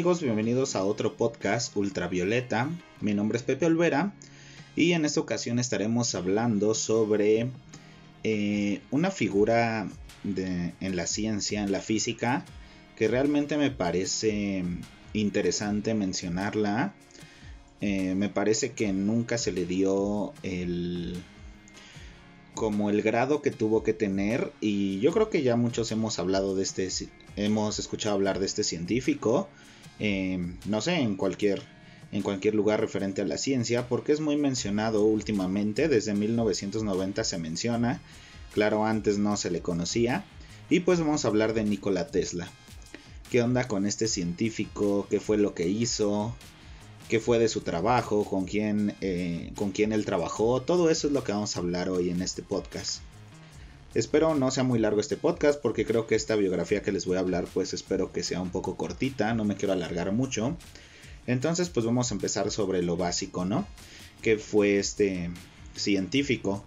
Bienvenidos a otro podcast Ultravioleta. Mi nombre es Pepe Olvera y en esta ocasión estaremos hablando sobre eh, una figura en la ciencia, en la física, que realmente me parece interesante mencionarla. Eh, me parece que nunca se le dio el como el grado que tuvo que tener y yo creo que ya muchos hemos hablado de este hemos escuchado hablar de este científico eh, no sé en cualquier en cualquier lugar referente a la ciencia porque es muy mencionado últimamente desde 1990 se menciona claro antes no se le conocía y pues vamos a hablar de Nikola Tesla. Qué onda con este científico qué fue lo que hizo qué fue de su trabajo, con quién, eh, con quién él trabajó, todo eso es lo que vamos a hablar hoy en este podcast. Espero no sea muy largo este podcast porque creo que esta biografía que les voy a hablar pues espero que sea un poco cortita, no me quiero alargar mucho. Entonces pues vamos a empezar sobre lo básico, ¿no? ¿Qué fue este científico?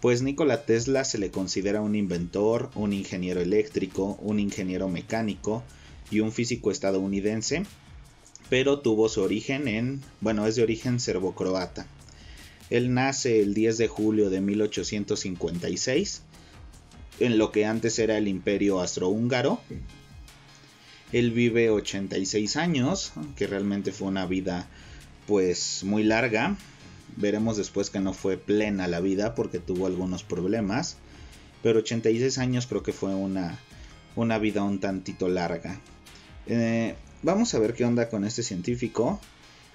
Pues Nikola Tesla se le considera un inventor, un ingeniero eléctrico, un ingeniero mecánico y un físico estadounidense pero tuvo su origen en, bueno, es de origen serbo-croata. Él nace el 10 de julio de 1856 en lo que antes era el imperio astrohúngaro. Él vive 86 años, que realmente fue una vida pues muy larga. Veremos después que no fue plena la vida porque tuvo algunos problemas. Pero 86 años creo que fue una, una vida un tantito larga. Eh, vamos a ver qué onda con este científico.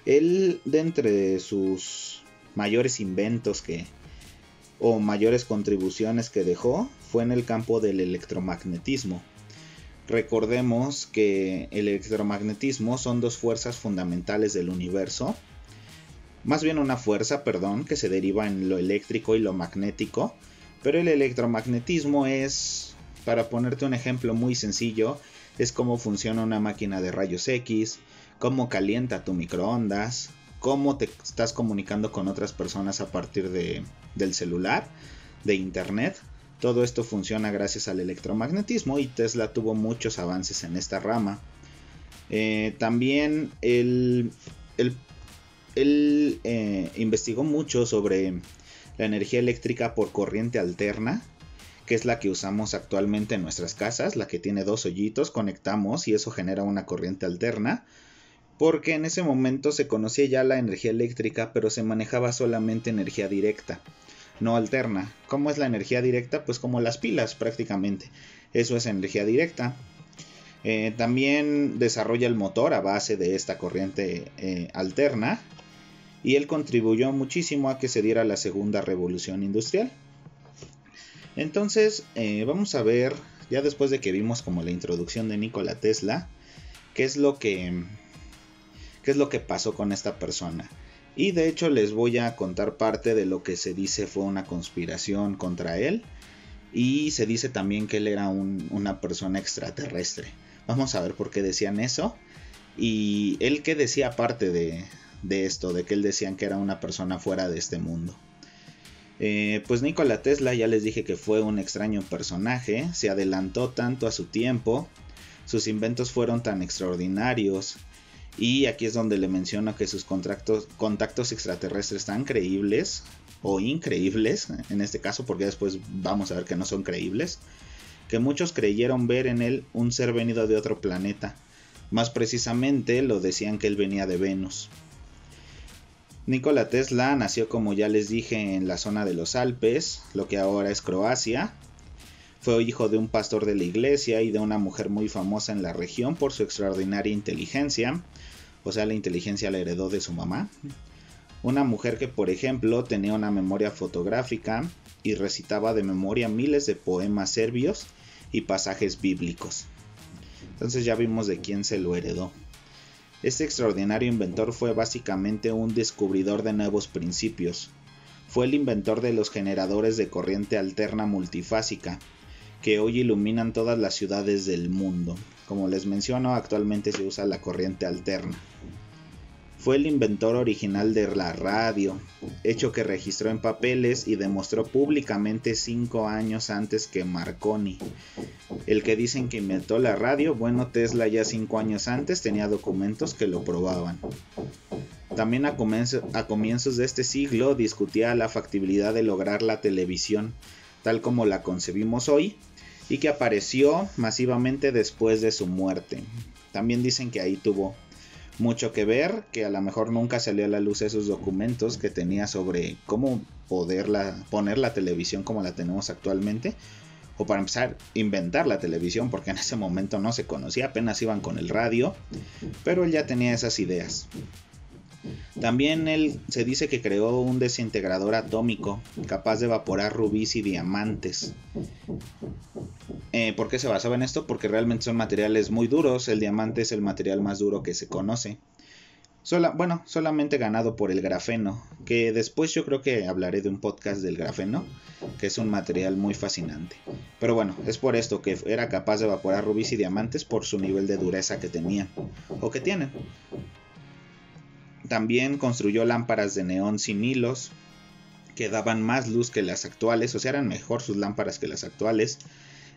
Él, de entre sus mayores inventos que o mayores contribuciones que dejó fue en el campo del electromagnetismo. Recordemos que el electromagnetismo son dos fuerzas fundamentales del universo. Más bien una fuerza, perdón, que se deriva en lo eléctrico y lo magnético. Pero el electromagnetismo es, para ponerte un ejemplo muy sencillo, es cómo funciona una máquina de rayos X, cómo calienta tu microondas, cómo te estás comunicando con otras personas a partir de, del celular, de internet. Todo esto funciona gracias al electromagnetismo y Tesla tuvo muchos avances en esta rama. Eh, también él, eh, investigó mucho sobre la energía eléctrica por corriente alterna que es la que usamos actualmente en nuestras casas, la que tiene dos hoyitos, conectamos y eso genera una corriente alterna, porque en ese momento se conocía ya la energía eléctrica, pero se manejaba solamente energía directa, no alterna. ¿Cómo es la energía directa? Pues como las pilas prácticamente, eso es energía directa. Eh, también desarrolla el motor a base de esta corriente eh, alterna y él contribuyó muchísimo a que se diera la segunda revolución industrial. Entonces, eh, vamos a ver, ya después de que vimos como la introducción de Nikola Tesla, qué es lo que, qué es lo que pasó con esta persona. Y de hecho les voy a contar parte de lo que se dice fue una conspiración contra él. Y se dice también que él era una persona extraterrestre. Vamos a ver por qué decían eso. Y él que decía aparte de, de esto, de que él decían que era una persona fuera de este mundo. Eh, pues Nikola Tesla ya les dije que fue un extraño personaje, se adelantó tanto a su tiempo, sus inventos fueron tan extraordinarios y aquí es donde le menciono que sus contactos, contactos extraterrestres tan creíbles o increíbles, en este caso porque después vamos a ver que no son creíbles, que muchos creyeron ver en él un ser venido de otro planeta, más precisamente lo decían que él venía de Venus. Nikola Tesla nació como ya les dije en la zona de los Alpes, lo que ahora es Croacia. Fue hijo de un pastor de la iglesia y de una mujer muy famosa en la región por su extraordinaria inteligencia, o sea, la inteligencia la heredó de su mamá. Una mujer que, por ejemplo, tenía una memoria fotográfica y recitaba de memoria miles de poemas serbios y pasajes bíblicos. Entonces ya vimos de quién se lo heredó. Este extraordinario inventor fue básicamente un descubridor de nuevos principios. Fue el inventor de los generadores de corriente alterna multifásica, que hoy iluminan todas las ciudades del mundo. Como les menciono, actualmente se usa la corriente alterna. Fue el inventor original de la radio, hecho que registró en papeles y demostró públicamente cinco años antes que Marconi. El que dicen que inventó la radio, bueno, Tesla ya cinco años antes tenía documentos que lo probaban. También a, comienzos de este siglo discutía la factibilidad de lograr la televisión, tal como la concebimos hoy, y que apareció masivamente después de su muerte. También dicen que ahí tuvo mucho que ver, que a lo mejor nunca salió a la luz esos documentos que tenía sobre cómo poderla, poner la televisión como la tenemos actualmente. O para empezar, inventar la televisión, porque en ese momento no se conocía, apenas iban con el radio, pero él ya tenía esas ideas. También él se dice que creó un desintegrador atómico capaz de evaporar rubíes y diamantes. Eh, ¿Por qué se basaba en esto? Porque realmente son materiales muy duros. El diamante es el material más duro que se conoce. bueno, solamente ganado por el grafeno, que después yo creo que hablaré de un podcast del grafeno, que es un material muy fascinante. Pero bueno, es por esto que era capaz de evaporar rubíes y diamantes por su nivel de dureza que tenían, o que tienen. También construyó lámparas de neón sin hilos, que daban más luz que las actuales, o sea, eran mejor sus lámparas que las actuales.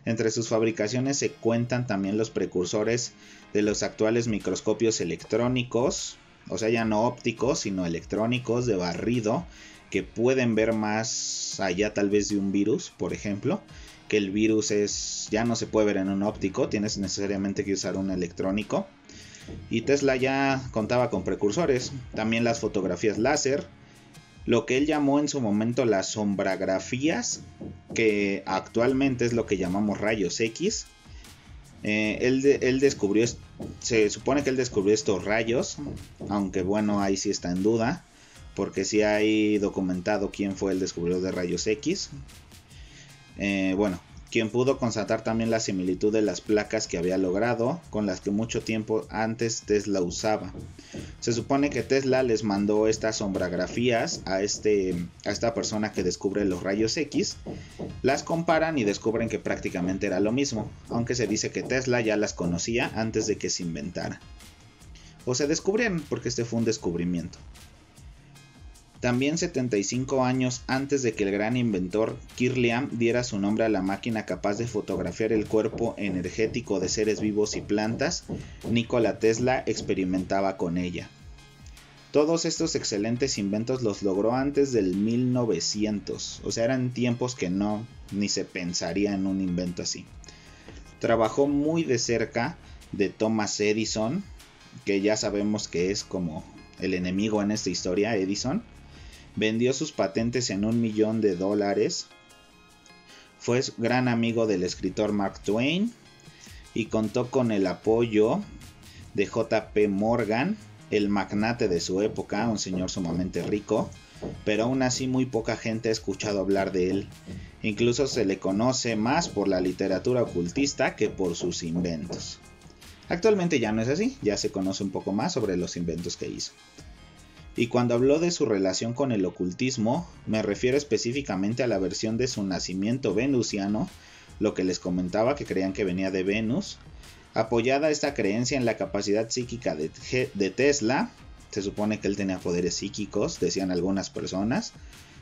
Entre sus fabricaciones se cuentan también los precursores de los actuales microscopios electrónicos, o sea, ya no ópticos, sino electrónicos de barrido, que pueden ver más allá tal vez de un virus, por ejemplo, que el virus es ya no se puede ver en un óptico, tienes necesariamente que usar un electrónico. Y Tesla ya contaba con precursores, también las fotografías láser, lo que él llamó en su momento las sombragrafías, que actualmente es lo que llamamos rayos X. Eh, él, descubrió, se supone que él descubrió estos rayos, aunque bueno, ahí sí está en duda, porque sí hay documentado quién fue el descubridor de rayos X. Eh, bueno, quien pudo constatar también la similitud de las placas que había logrado con las que mucho tiempo antes Tesla usaba. Se supone que Tesla les mandó estas sombrografías a, este, a esta persona que descubre los rayos X, las comparan y descubren que prácticamente era lo mismo, aunque se dice que Tesla ya las conocía antes de que se inventara. O se descubrieron, porque este fue un descubrimiento. También 75 años antes de que el gran inventor Kirlian diera su nombre a la máquina capaz de fotografiar el cuerpo energético de seres vivos y plantas, Nikola Tesla experimentaba con ella. Todos estos excelentes inventos los logró antes del 1900, o sea, eran tiempos que no ni se pensaría en un invento así. Trabajó muy de cerca de Thomas Edison, que ya sabemos que es como el enemigo en esta historia, Edison, vendió sus patentes en un millón de dólares. Fue gran amigo del escritor Mark Twain y contó con el apoyo de JP Morgan, el magnate de su época, un señor sumamente rico, pero aún así muy poca gente ha escuchado hablar de él. Incluso se le conoce más por la literatura ocultista que por sus inventos. Actualmente ya no es así, ya se conoce un poco más sobre los inventos que hizo. Y cuando habló de su relación con el ocultismo, me refiero específicamente a la versión de su nacimiento venusiano, lo que les comentaba que creían que venía de Venus, apoyada esta creencia en la capacidad psíquica de, Tesla, se supone que él tenía poderes psíquicos, decían algunas personas,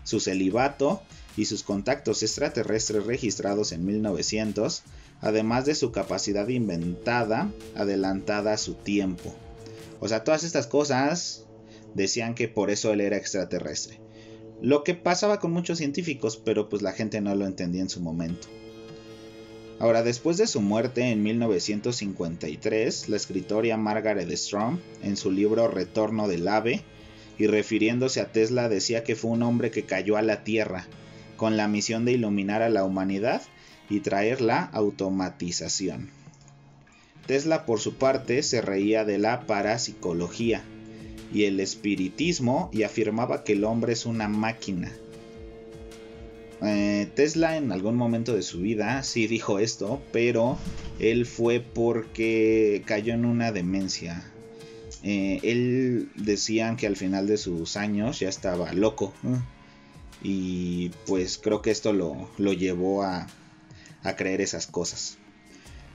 su celibato y sus contactos extraterrestres registrados en 1900, además de su capacidad inventada, adelantada a su tiempo. O sea, todas estas cosas decían que por eso él era extraterrestre. Lo que pasaba con muchos científicos, pero pues la gente no lo entendía en su momento. Ahora, después de su muerte en 1953, la escritora Margaret Strong, en su libro Retorno del Ave, y refiriéndose a Tesla, decía que fue un hombre que cayó a la Tierra, con la misión de iluminar a la humanidad y traer la automatización. Tesla, por su parte, se reía de la parapsicología, y el espiritismo y afirmaba que el hombre es una máquina. Eh, Tesla en algún momento de su vida sí dijo esto, pero él fue porque cayó en una demencia. Eh, él decían que al final de sus años ya estaba loco. Y pues creo que esto lo, lo llevó a, a creer esas cosas.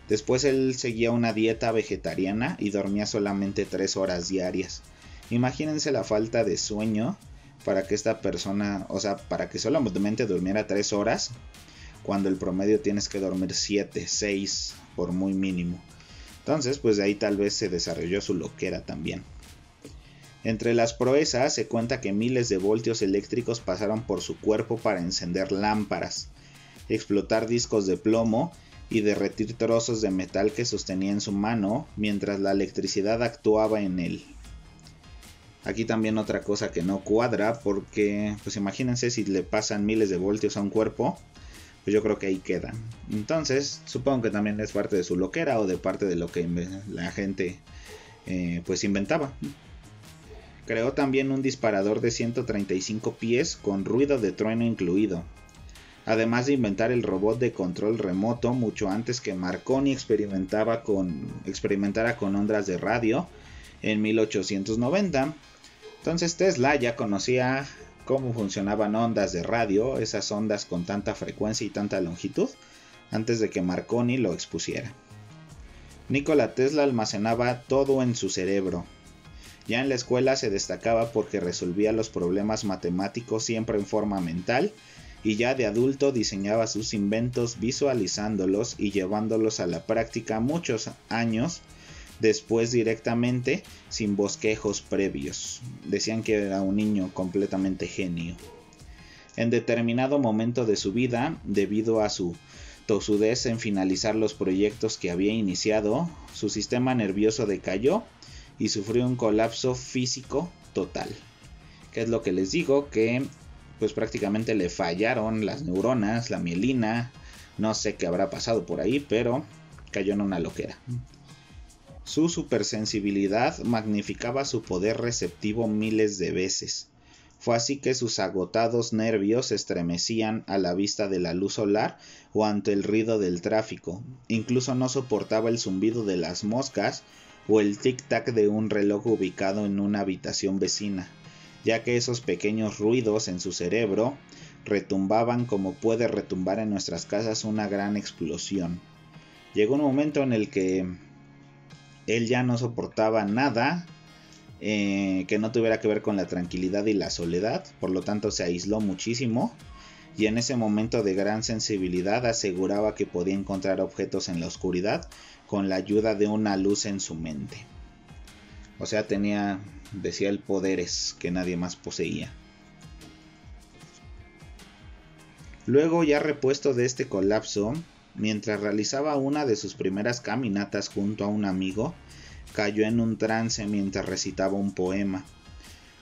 Después él seguía una dieta vegetariana y dormía solamente tres horas diarias Imagínense la falta de sueño para que esta persona, o sea, para que solamente durmiera 3 horas, cuando el promedio tienes que dormir 7, 6 por muy mínimo. Entonces, pues de ahí tal vez se desarrolló su loquera también. Entre las proezas se cuenta que miles de voltios eléctricos pasaron por su cuerpo para encender lámparas, explotar discos de plomo y derretir trozos de metal que sostenía en su mano mientras la electricidad actuaba en él. Aquí también otra cosa que no cuadra porque pues imagínense si le pasan miles de voltios a un cuerpo, pues yo creo que ahí queda. Entonces supongo que también es parte de su loquera o de parte de lo que la gente eh, pues inventaba. Creó también un disparador de 135 pies con ruido de trueno incluido, además de inventar el robot de control remoto mucho antes que Marconi experimentaba con, experimentara con ondas de radio en 1890. Entonces Tesla ya conocía cómo funcionaban ondas de radio, esas ondas con tanta frecuencia y tanta longitud, antes de que Marconi lo expusiera. Nikola Tesla almacenaba todo en su cerebro. Ya en la escuela se destacaba porque resolvía los problemas matemáticos siempre en forma mental y ya de adulto diseñaba sus inventos visualizándolos y llevándolos a la práctica muchos años después directamente sin bosquejos previos. Decían que era un niño completamente genio. En determinado momento de su vida, debido a su tosudez en finalizar los proyectos que había iniciado, su sistema nervioso decayó y sufrió un colapso físico total. Que es lo que les digo que pues prácticamente le fallaron las neuronas, la mielina, no sé qué habrá pasado por ahí, pero cayó en una loquera. Su supersensibilidad magnificaba su poder receptivo miles de veces. Fue así que sus agotados nervios estremecían a la vista de la luz solar o ante el ruido del tráfico. Incluso no soportaba el zumbido de las moscas o el tic-tac de un reloj ubicado en una habitación vecina ya que esos pequeños ruidos en su cerebro retumbaban como puede retumbar en nuestras casas una gran explosión. Llegó un momento en el que él ya no soportaba nada eh, que no tuviera que ver con la tranquilidad y la soledad, por lo tanto se aisló muchísimo y en ese momento de gran sensibilidad aseguraba que podía encontrar objetos en la oscuridad con la ayuda de una luz en su mente. O sea, tenía decía el poderes que nadie más poseía. Luego, ya repuesto de este colapso, mientras realizaba una de sus primeras caminatas junto a un amigo, cayó en un trance mientras recitaba un poema.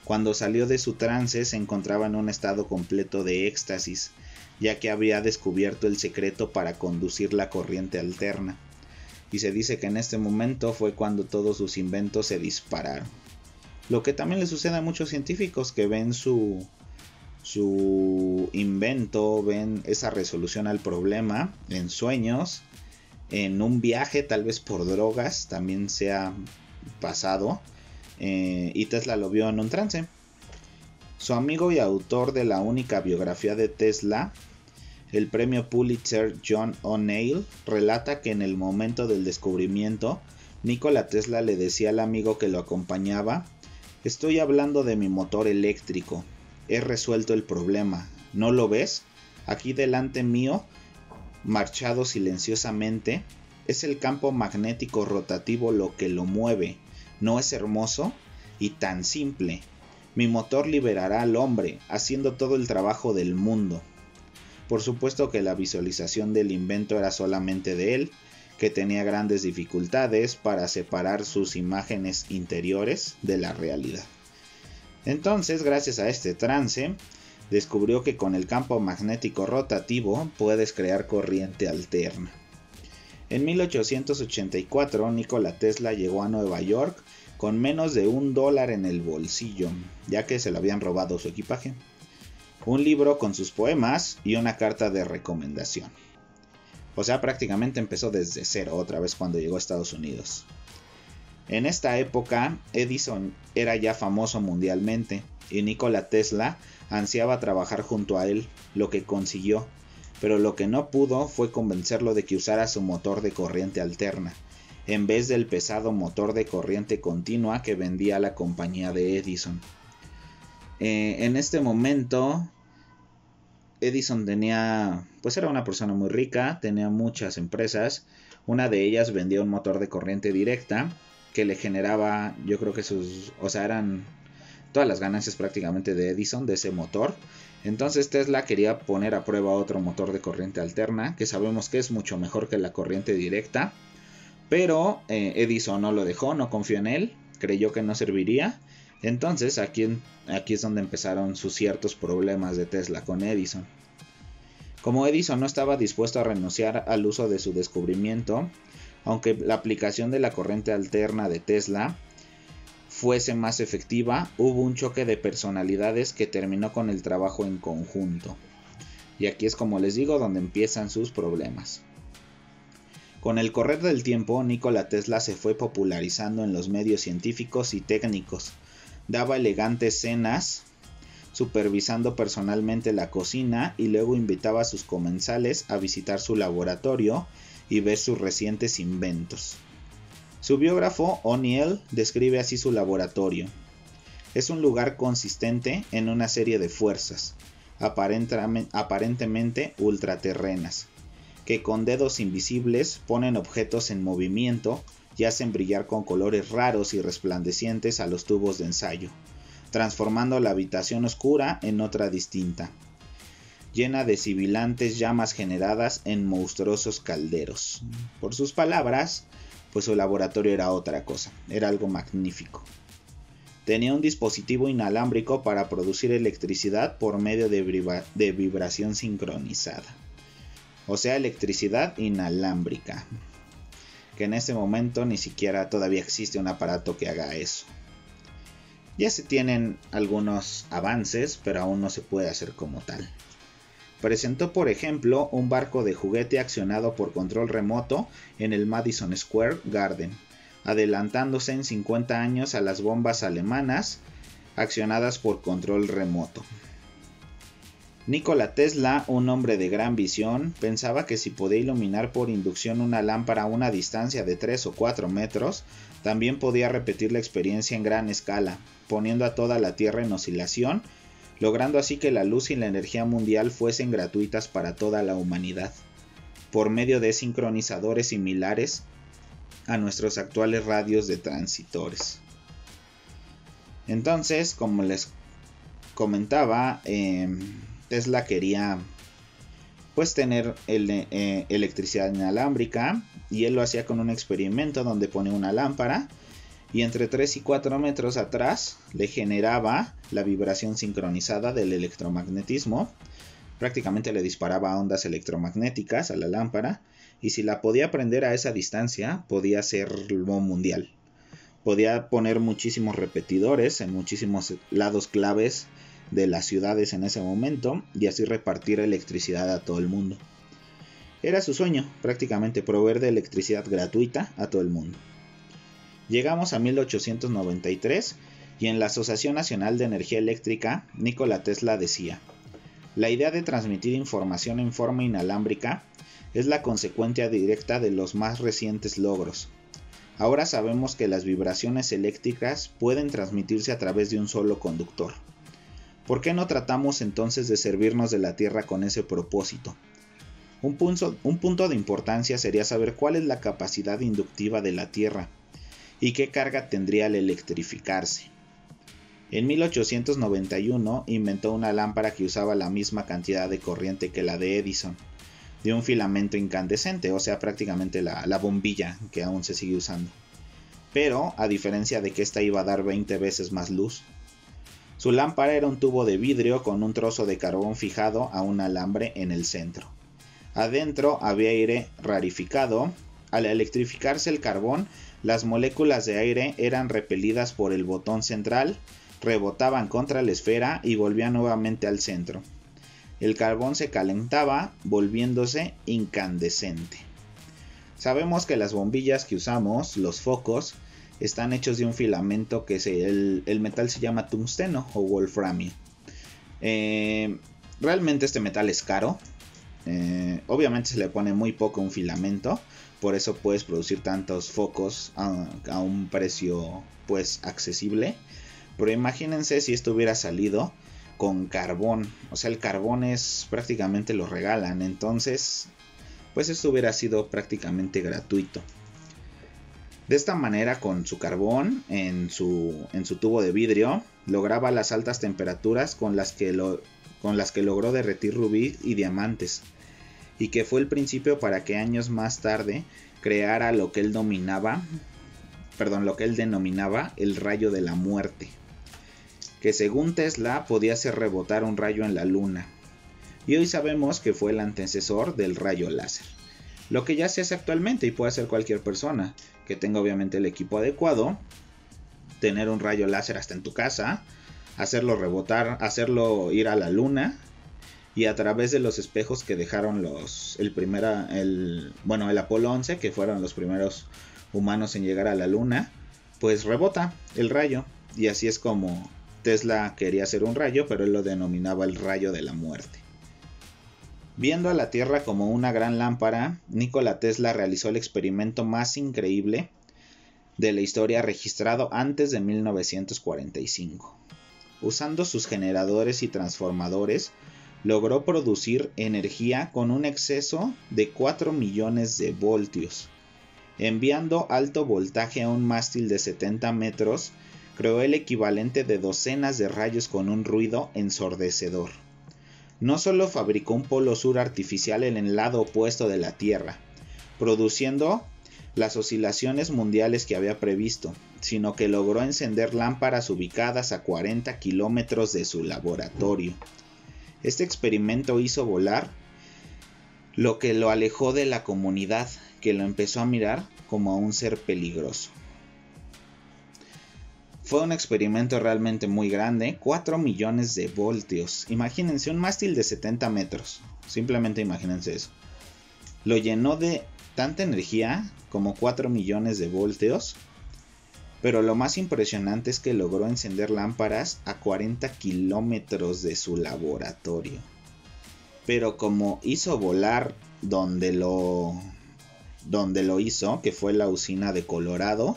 Cuando salió de su trance se encontraba en un estado completo de éxtasis, ya que había descubierto el secreto para conducir la corriente alterna. Y se dice que en este momento fue cuando todos sus inventos se dispararon. Lo que también le sucede a muchos científicos que ven su, su invento, ven esa resolución al problema en sueños, en un viaje, tal vez por drogas, también se ha pasado. Eh, y Tesla lo vio en un trance. Su amigo y autor de la única biografía de Tesla, el premio Pulitzer John O'Neill, relata que en el momento del descubrimiento, Nikola Tesla le decía al amigo que lo acompañaba Estoy hablando de mi motor eléctrico. He resuelto el problema. ¿No lo ves? Aquí delante mío, marchado silenciosamente, es el campo magnético rotativo lo que lo mueve. ¿No es hermoso? Y tan simple. Mi motor liberará al hombre, haciendo todo el trabajo del mundo. Por supuesto que la visualización del invento era solamente de él, que tenía grandes dificultades para separar sus imágenes interiores de la realidad. Entonces, gracias a este trance, descubrió que con el campo magnético rotativo puedes crear corriente alterna. En 1884, Nikola Tesla llegó a Nueva York con menos de un dólar en el bolsillo, ya que se le habían robado su equipaje, un libro con sus poemas y una carta de recomendación. O sea, prácticamente empezó desde cero otra vez cuando llegó a Estados Unidos. En esta época, Edison era ya famoso mundialmente y Nikola Tesla ansiaba trabajar junto a él, lo que consiguió, pero lo que no pudo fue convencerlo de que usara su motor de corriente alterna. en vez del pesado motor de corriente continua que vendía la compañía de Edison. Eh, en este momento, Edison tenía, pues era una persona muy rica, tenía muchas empresas, una de ellas vendía un motor de corriente directa que le generaba, yo creo que sus, o sea, eran todas las ganancias prácticamente de Edison de ese motor. Entonces Tesla quería poner a prueba otro motor de corriente alterna, que sabemos que es mucho mejor que la corriente directa. Pero eh, Edison no lo dejó, no confió en él, creyó que no serviría. Entonces aquí, aquí es donde empezaron sus ciertos problemas de Tesla con Edison. Como Edison no estaba dispuesto a renunciar al uso de su descubrimiento, aunque la aplicación de la corriente alterna de Tesla fuese más efectiva, hubo un choque de personalidades que terminó con el trabajo en conjunto. Y aquí es como les digo donde empiezan sus problemas. Con el correr del tiempo, Nikola Tesla se fue popularizando en los medios científicos y técnicos. Daba elegantes cenas, supervisando personalmente la cocina y luego invitaba a sus comensales a visitar su laboratorio y ver sus recientes inventos. Su biógrafo O'Neill describe así su laboratorio. Es un lugar consistente en una serie de fuerzas, aparentemente ultraterrenas, que con dedos invisibles ponen objetos en movimiento y hacen brillar con colores raros y resplandecientes a los tubos de ensayo, transformando la habitación oscura en otra distinta, llena de sibilantes llamas generadas en monstruosos calderos. Por sus palabras, pues su laboratorio era otra cosa, era algo magnífico. Tenía un dispositivo inalámbrico para producir electricidad por medio de, vibración sincronizada. O sea, electricidad inalámbrica. Que en este momento ni siquiera todavía existe un aparato que haga eso. Ya se tienen algunos avances, pero aún no se puede hacer como tal. Presentó, por ejemplo, un barco de juguete accionado por control remoto en el Madison Square Garden, adelantándose en 50 años a las bombas alemanas accionadas por control remoto. Nikola Tesla, un hombre de gran visión, pensaba que si podía iluminar por inducción una lámpara a una distancia de 3 o 4 metros, también podía repetir la experiencia en gran escala, poniendo a toda la Tierra en oscilación logrando así que la luz y la energía mundial fuesen gratuitas para toda la humanidad, por medio de sincronizadores similares a nuestros actuales radios de transitores. Entonces, como les comentaba, em, Tesla quería pues tener eh, electricidad inalámbrica y él lo hacía con un experimento donde pone una lámpara y entre 3 y 4 metros atrás le generaba la vibración sincronizada del electromagnetismo. Prácticamente le disparaba ondas electromagnéticas a la lámpara y si la podía prender a esa distancia podía lo mundial. Podía poner muchísimos repetidores en muchísimos lados claves de las ciudades en ese momento y así repartir electricidad a todo el mundo. Era su sueño, prácticamente proveer de electricidad gratuita a todo el mundo. Llegamos a 1893 y en la Asociación Nacional de Energía Eléctrica, Nikola Tesla decía, la idea de transmitir información en forma inalámbrica es la consecuencia directa de los más recientes logros. Ahora sabemos que las vibraciones eléctricas pueden transmitirse a través de un solo conductor. ¿Por qué no tratamos entonces de servirnos de la Tierra con ese propósito? Un punto, un punto de importancia sería saber cuál es la capacidad inductiva de la Tierra y qué carga tendría al electrificarse. En 1891 inventó una lámpara que usaba la misma cantidad de corriente que la de Edison, de un filamento incandescente, o sea, prácticamente la, la bombilla que aún se sigue usando. Pero, a diferencia de que esta iba a dar 20 veces más luz, su lámpara era un tubo de vidrio con un trozo de carbón fijado a un alambre en el centro. Adentro había aire rarificado. Al electrificarse el carbón, las moléculas de aire eran repelidas por el botón central, rebotaban contra la esfera y volvían nuevamente al centro. El carbón se calentaba, volviéndose incandescente. Sabemos que las bombillas que usamos, los focos, están hechos de un filamento que el, metal se llama tungsteno o wolframio. Eh, realmente este metal es caro. Eh, obviamente se le pone muy poco un filamento por eso puedes producir tantos focos a, un precio pues accesible. Pero imagínense si esto hubiera salido con carbón. O sea, el carbón es prácticamente lo regalan. Entonces, pues esto hubiera sido prácticamente gratuito. De esta manera, con su carbón en su, en su tubo de vidrio, lograba las altas temperaturas con las, que lo, con las que logró derretir rubí y diamantes, y que fue el principio para que años más tarde creara lo que él dominaba, perdón, lo que él denominaba el rayo de la muerte, que según Tesla podía hacer rebotar un rayo en la luna, y hoy sabemos que fue el antecesor del rayo láser. Lo que ya se hace actualmente y puede hacer cualquier persona que tenga obviamente el equipo adecuado, tener un rayo láser hasta en tu casa, hacerlo rebotar, hacerlo ir a la luna y a través de los espejos que dejaron los el primera el bueno, el Apolo 11 que fueron los primeros humanos en llegar a la luna, pues rebota el rayo y así es como Tesla quería hacer un rayo, pero él lo denominaba el rayo de la muerte. Viendo a la Tierra como una gran lámpara, Nikola Tesla realizó el experimento más increíble de la historia registrado antes de 1945. Usando sus generadores y transformadores, logró producir energía con un exceso de 4 millones de voltios. Enviando alto voltaje a un mástil de 70 metros, creó el equivalente de docenas de rayos con un ruido ensordecedor no solo fabricó un polo sur artificial en el lado opuesto de la Tierra, produciendo las oscilaciones mundiales que había previsto, sino que logró encender lámparas ubicadas a 40 kilómetros de su laboratorio. Este experimento hizo volar lo que lo alejó de la comunidad, que lo empezó a mirar como a un ser peligroso. Fue un experimento realmente muy grande, 4 millones de voltios. Imagínense un mástil de 70 metros, simplemente imagínense eso. Lo llenó de tanta energía como 4 millones de voltios, pero lo más impresionante es que logró encender lámparas a 40 kilómetros de su laboratorio. Pero como hizo volar donde lo, donde lo hizo, que fue la usina de Colorado,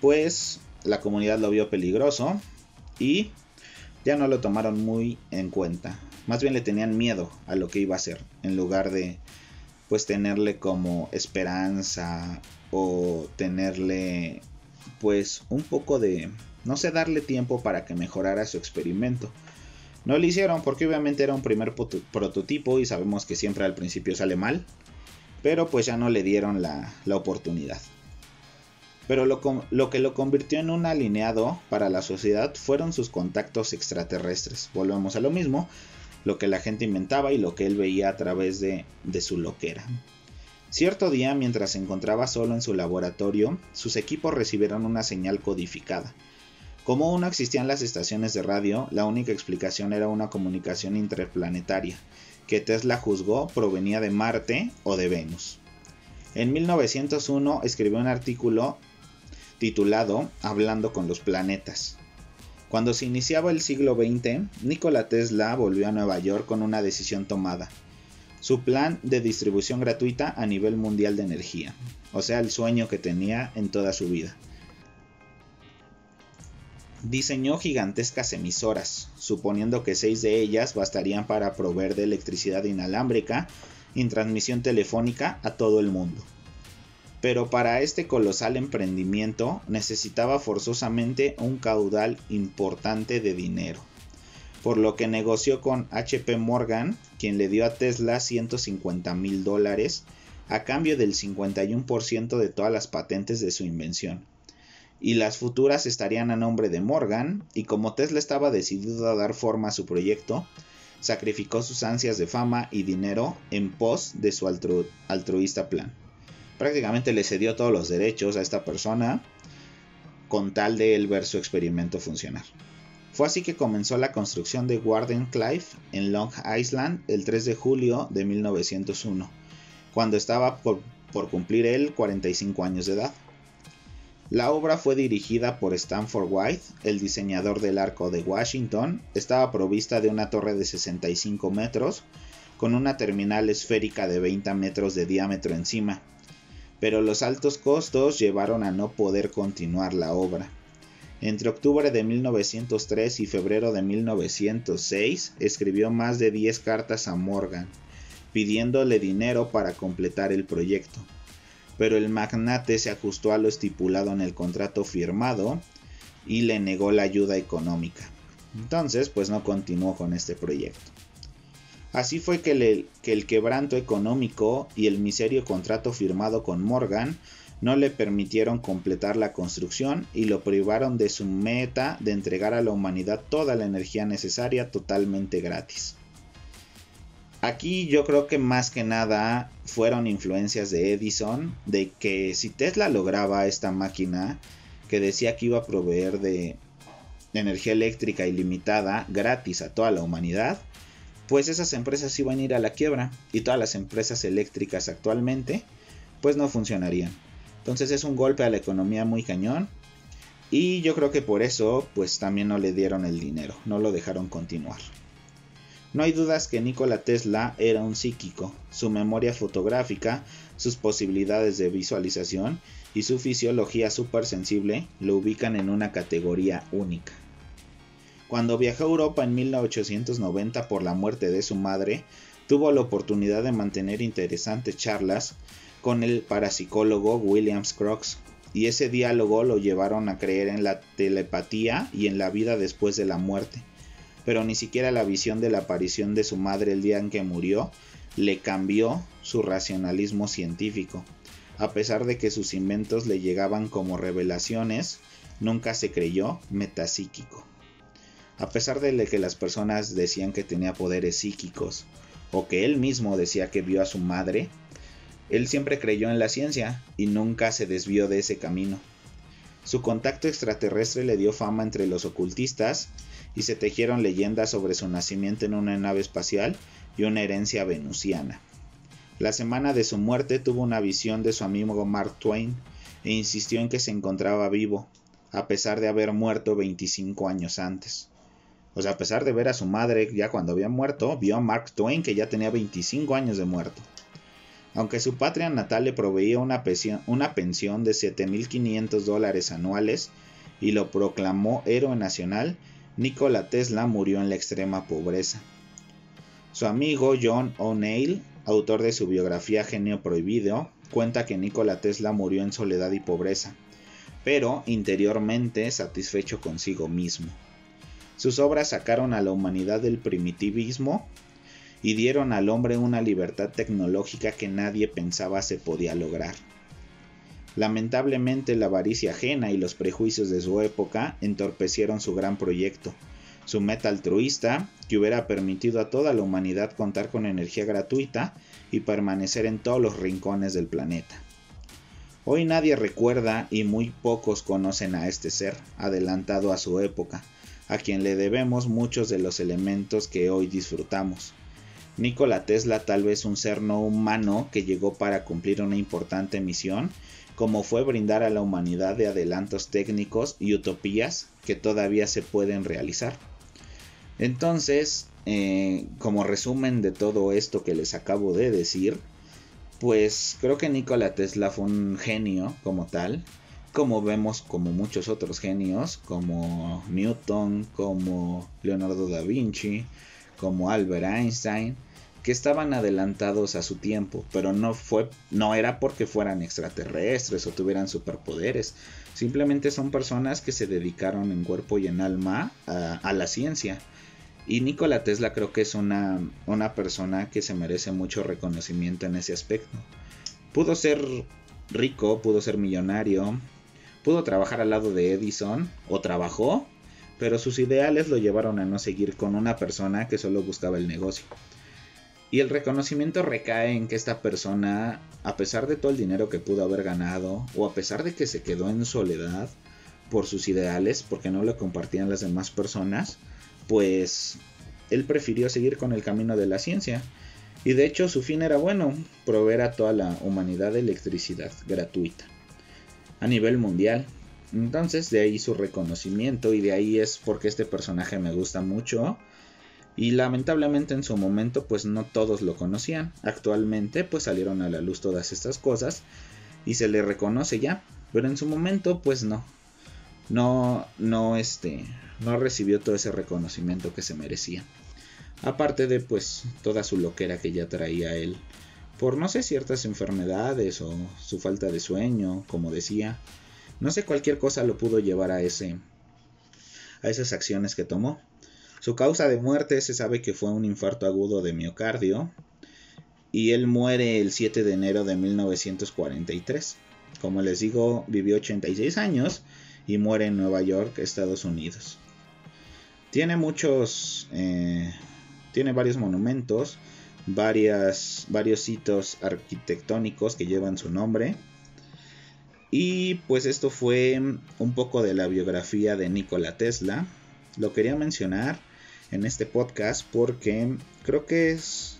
pues la comunidad lo vio peligroso y ya no lo tomaron muy en cuenta. Más bien le tenían miedo a lo que iba a hacer, en lugar de pues tenerle como esperanza o tenerle pues un poco de no sé darle tiempo para que mejorara su experimento. No lo hicieron porque obviamente era un primer prototipo y sabemos que siempre al principio sale mal, pero pues ya no le dieron la, la oportunidad. Pero lo, que lo convirtió en un alineado para la sociedad fueron sus contactos extraterrestres. Volvemos a lo mismo, lo que la gente inventaba y lo que él veía a través de, de su loquera. Cierto día, mientras se encontraba solo en su laboratorio, sus equipos recibieron una señal codificada. Como aún no existían las estaciones de radio, la única explicación era una comunicación interplanetaria, que Tesla juzgó provenía de Marte o de Venus. En 1901 escribió un artículo titulado Hablando con los planetas. Cuando se iniciaba el siglo XX, Nikola Tesla volvió a Nueva York con una decisión tomada. Su plan de distribución gratuita a nivel mundial de energía, o sea, el sueño que tenía en toda su vida. Diseñó gigantescas emisoras, suponiendo que seis de ellas bastarían para proveer de electricidad inalámbrica y transmisión telefónica a todo el mundo. Pero para este colosal emprendimiento necesitaba forzosamente un caudal importante de dinero, por lo que negoció con HP Morgan, quien le dio a Tesla 150 mil dólares a cambio del 51% de todas las patentes de su invención. Y las futuras estarían a nombre de Morgan, y como Tesla estaba decidido a dar forma a su proyecto, sacrificó sus ansias de fama y dinero en pos de su altruista plan prácticamente le cedió todos los derechos a esta persona con tal de él ver su experimento funcionar. Fue así que comenzó la construcción de Warden Clive en Long Island el 3 de julio de 1901, cuando estaba por, cumplir él 45 años de edad. La obra fue dirigida por Stanford White, el diseñador del arco de Washington, estaba provista de una torre de 65 metros, con una terminal esférica de 20 metros de diámetro encima, pero los altos costos llevaron a no poder continuar la obra. Entre octubre de 1903 y febrero de 1906 escribió más de 10 cartas a Morgan, pidiéndole dinero para completar el proyecto. Pero el magnate se ajustó a lo estipulado en el contrato firmado y le negó la ayuda económica. Entonces, pues no continuó con este proyecto. Así fue que, el quebranto económico y el miserio contrato firmado con Morgan no le permitieron completar la construcción y lo privaron de su meta de entregar a la humanidad toda la energía necesaria totalmente gratis. Aquí yo creo que más que nada fueron influencias de Edison, de que si Tesla lograba esta máquina que decía que iba a proveer de energía eléctrica ilimitada gratis a toda la humanidad, pues esas empresas iban a ir a la quiebra y todas las empresas eléctricas actualmente pues no funcionarían. Entonces es un golpe a la economía muy cañón y yo creo que por eso pues también no le dieron el dinero, no lo dejaron continuar. No hay dudas que Nikola Tesla era un psíquico, su memoria fotográfica, sus posibilidades de visualización y su fisiología supersensible lo ubican en una categoría única. Cuando viajó a Europa en 1890 por la muerte de su madre, tuvo la oportunidad de mantener interesantes charlas con el parapsicólogo William Crookes, y ese diálogo lo llevaron a creer en la telepatía y en la vida después de la muerte. Pero ni siquiera la visión de la aparición de su madre el día en que murió le cambió su racionalismo científico. A pesar de que sus inventos le llegaban como revelaciones, nunca se creyó metapsíquico. A pesar de que las personas decían que tenía poderes psíquicos o que él mismo decía que vio a su madre, él siempre creyó en la ciencia y nunca se desvió de ese camino. Su contacto extraterrestre le dio fama entre los ocultistas y se tejieron leyendas sobre su nacimiento en una nave espacial y una herencia venusiana. La semana de su muerte tuvo una visión de su amigo Mark Twain e insistió en que se encontraba vivo, a pesar de haber muerto 25 años antes. O sea, a pesar de ver a su madre ya cuando había muerto, vio a Mark Twain que ya tenía 25 años de muerto. Aunque su patria natal le proveía una pensión, una pensión de 7.500 dólares anuales y lo proclamó héroe nacional, Nikola Tesla murió en la extrema pobreza. Su amigo John O'Neill, autor de su biografía Genio Prohibido, cuenta que Nikola Tesla murió en soledad y pobreza, pero interiormente satisfecho consigo mismo. Sus obras sacaron a la humanidad del primitivismo y dieron al hombre una libertad tecnológica que nadie pensaba se podía lograr. Lamentablemente la avaricia ajena y los prejuicios de su época entorpecieron su gran proyecto, su meta altruista, que hubiera permitido a toda la humanidad contar con energía gratuita y permanecer en todos los rincones del planeta. Hoy nadie recuerda y muy pocos conocen a este ser, adelantado a su época, a quien le debemos muchos de los elementos que hoy disfrutamos. Nikola Tesla tal vez un ser no humano que llegó para cumplir una importante misión, como fue brindar a la humanidad de adelantos técnicos y utopías que todavía se pueden realizar. Entonces, eh, como resumen de todo esto que les acabo de decir, pues creo que Nikola Tesla fue un genio como tal, como vemos como muchos otros genios, como Newton, como Leonardo da Vinci, como Albert Einstein, que estaban adelantados a su tiempo, pero no fue no era porque fueran extraterrestres o tuvieran superpoderes, simplemente son personas que se dedicaron en cuerpo y en alma a, la ciencia. Y Nikola Tesla creo que es una, una persona que se merece mucho reconocimiento en ese aspecto. Pudo ser rico, pudo ser millonario, Pudo trabajar al lado de Edison, o trabajó, pero sus ideales lo llevaron a no seguir con una persona que solo buscaba el negocio. Y el reconocimiento recae en que esta persona, a pesar de todo el dinero que pudo haber ganado, o a pesar de que se quedó en soledad por sus ideales, porque no lo compartían las demás personas, pues él prefirió seguir con el camino de la ciencia. Y de hecho su fin era bueno, proveer a toda la humanidad electricidad gratuita a nivel mundial. Entonces de ahí su reconocimiento y de ahí es porque este personaje me gusta mucho. Y lamentablemente en su momento pues no todos lo conocían. Actualmente pues salieron a la luz todas estas cosas. y se le reconoce ya, pero en su momento pues no. No no este no recibió todo ese reconocimiento que se merecía. Aparte de pues toda su loquera que ya traía él por no sé ciertas enfermedades o su falta de sueño, como decía. No sé, cualquier cosa lo pudo llevar a ese a esas acciones que tomó. Su causa de muerte se sabe que fue un infarto agudo de miocardio y él muere el 7 de enero de 1943. Como les digo, vivió 86 años y muere en Nueva York, Estados Unidos. Tiene muchos, eh, tiene varios monumentos, varias, varios sitios arquitectónicos que llevan su nombre. Y pues esto fue un poco de la biografía de Nikola Tesla. Lo quería mencionar en este podcast porque creo que es...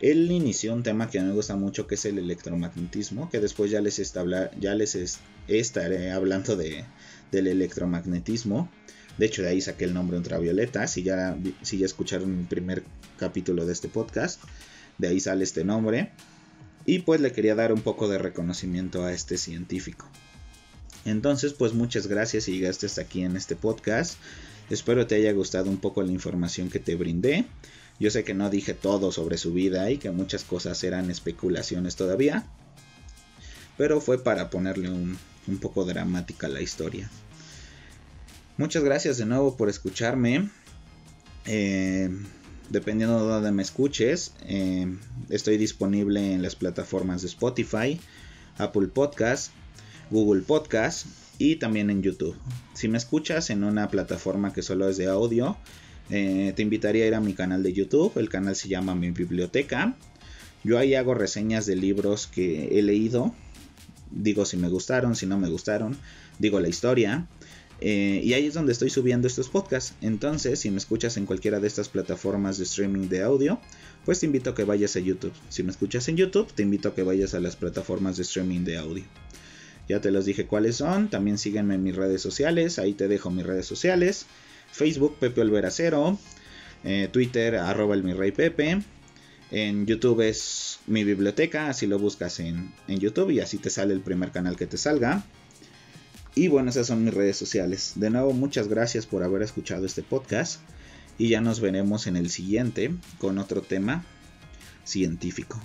Él inició un tema que a mí me gusta mucho que es el electromagnetismo, que después ya les, estaré hablando de, del electromagnetismo. De hecho, de ahí saqué el nombre ultravioleta. Si ya, si ya escucharon el primer capítulo de este podcast, de ahí sale este nombre. Y pues le quería dar un poco de reconocimiento a este científico. Entonces, pues muchas gracias si llegaste hasta aquí en este podcast. Espero te haya gustado un poco la información que te brindé. Yo sé que no dije todo sobre su vida y que muchas cosas eran especulaciones todavía. Pero fue para ponerle un, un poco dramática la historia. Muchas gracias de nuevo por escucharme. Eh, dependiendo de dónde me escuches, eh, estoy disponible en las plataformas de Spotify, Apple Podcast, Google Podcast y también en YouTube. Si me escuchas en una plataforma que solo es de audio, eh, te invitaría a ir a mi canal de YouTube. El canal se llama Mi Biblioteca. Yo ahí hago reseñas de libros que he leído. Digo si me gustaron, si no me gustaron. Digo la historia. Eh, y ahí es donde estoy subiendo estos podcasts. Entonces, si me escuchas en cualquiera de estas plataformas de streaming de audio, pues te invito a que vayas a YouTube. Si me escuchas en YouTube, te invito a que vayas a las plataformas de streaming de audio. Ya te los dije cuáles son. También sígueme en mis redes sociales. Ahí te dejo mis redes sociales. Facebook, Pepe Olveracero. Eh, Twitter, arroba el mi rey Pepe. En YouTube es mi biblioteca. Así lo buscas en, en YouTube y así te sale el primer canal que te salga. Y bueno, esas son mis redes sociales. De nuevo, muchas gracias por haber escuchado este podcast. Y ya nos veremos en el siguiente con otro tema científico.